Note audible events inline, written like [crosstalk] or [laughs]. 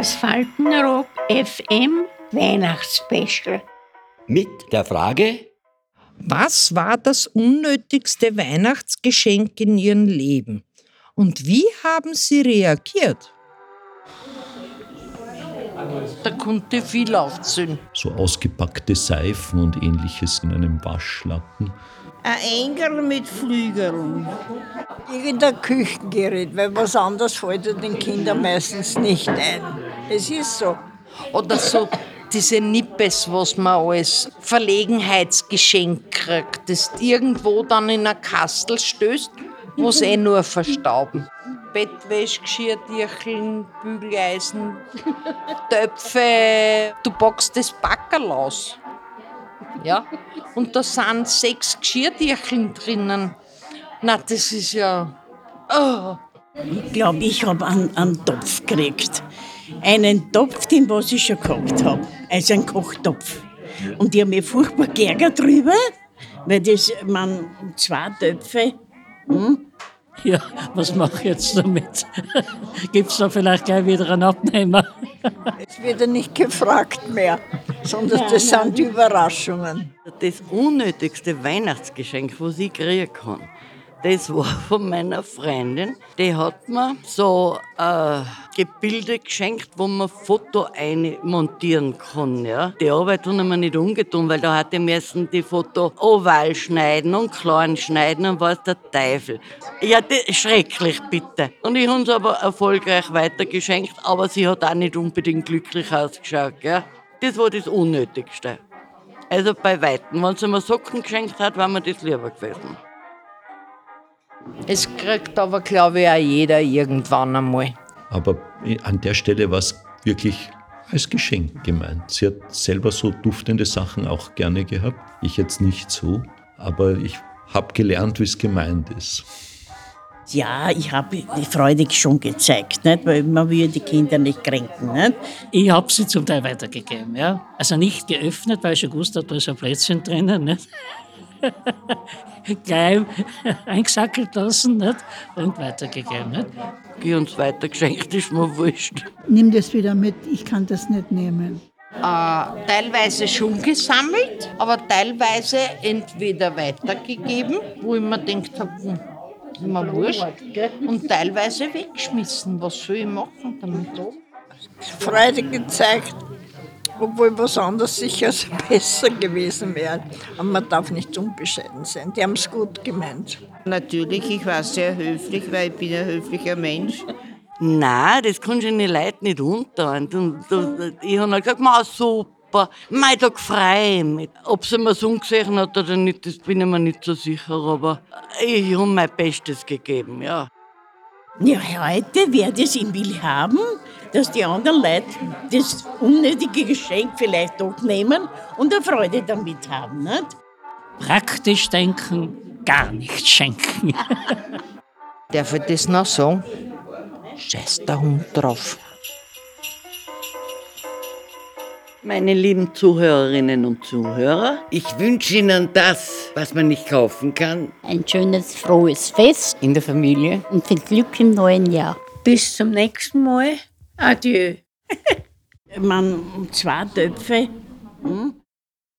Das Faltenrock FM Weihnachtsspecial. Mit der Frage, Was war das unnötigste Weihnachtsgeschenk in Ihrem Leben? Und wie haben Sie reagiert? Da konnte viel aufzählen. so ausgepackte Seifen und ähnliches in einem Waschlappen. Ein Engel mit Flügeln. Irgendein Küchengerät, weil was anderes fällt den Kindern meistens nicht ein. Es ist so. Oder so diese Nippes, was man als Verlegenheitsgeschenk kriegt, das irgendwo dann in ein Kastel stößt, wo sie eh nur verstauben. Bettwäsche, Geschirrtücheln, Bügeleisen, Töpfe. Du packst das Backerl aus. Ja? Und da sind sechs Geschirrtücheln drinnen. Na, das ist ja. Oh. Ich glaube, ich habe einen, einen Topf gekriegt. Einen Topf, den was ich schon gehabt habe. Also einen Kochtopf. Und ich habe mich furchtbar geärgert drüber, weil das, man, zwei Töpfe, hm, Ja, was mache ich jetzt damit? [laughs] Gibt es da vielleicht gleich wieder einen Abnehmer? [laughs] Es wird ja nicht gefragt mehr, sondern das sind die Überraschungen. Das unnötigste Weihnachtsgeschenk, was ich kriegen kann, das war von meiner Freundin. Die hat mir so äh, Gebilde geschenkt, wo man Foto einmontieren kann. Ja. Die Arbeit habe ich mir nicht umgetan, weil da hatte müssen die Foto oval schneiden und klein schneiden und weiß der Teufel. Ja, das, schrecklich bitte. Und ich habe es aber erfolgreich weitergeschenkt, aber sie hat auch nicht unbedingt glücklich ausgeschaut. Ja. Das war das Unnötigste. Also bei Weitem. Wenn sie mir Socken geschenkt hat, war mir das lieber gewesen. Es kriegt aber, glaube ich, auch jeder irgendwann einmal. Aber an der Stelle war es wirklich als Geschenk gemeint. Sie hat selber so duftende Sachen auch gerne gehabt. Ich jetzt nicht so, aber ich habe gelernt, wie es gemeint ist. ja, ich habe die Freude schon gezeigt, nicht? weil man will die Kinder nicht kränken. Nicht? Ich habe sie zum Teil weitergegeben. Ja? Also nicht geöffnet, weil ich schon gewusst habe, da ist ein Plätzchen drinnen. Nicht? [laughs] Gleich [laughs] eingesackelt lassen nicht? und weitergegeben. Nicht? Die uns weitergeschenkt ist mir wurscht. Nimm das wieder mit, ich kann das nicht nehmen. Äh, teilweise schon gesammelt, aber teilweise entweder weitergegeben, wo ich mir gedacht habe, hm, ist mir wurscht, und teilweise weggeschmissen. Was soll ich machen damit? Freude gezeigt, obwohl was anderes sicher [laughs] besser gewesen wäre. Aber man darf nicht unbescheiden sein. Die haben es gut gemeint. Natürlich, ich war sehr höflich, weil ich bin ein höflicher Mensch. Nein, das kannst du den Leuten nicht unter. Und du, ich habe halt gesagt, Ma, super, mein Tag frei. mit. Ob sie mir so angesehen hat oder nicht, das bin ich mir nicht so sicher, aber ich habe mein Bestes gegeben, ja. Ja, heute, wer das ihn will haben, dass die anderen Leute das unnötige Geschenk vielleicht doch nehmen und eine Freude damit haben. Nicht? Praktisch denken, gar nicht schenken. [laughs] Darf ich das noch sagen? Scheiß der Hund drauf. Meine lieben Zuhörerinnen und Zuhörer, Ich wünsche Ihnen das, was man nicht kaufen kann. Ein schönes, frohes Fest In der Familie. und viel Glück im neuen Jahr. Bis zum nächsten Mal. Adieu. [laughs] Man, zwei Töpfe, hm?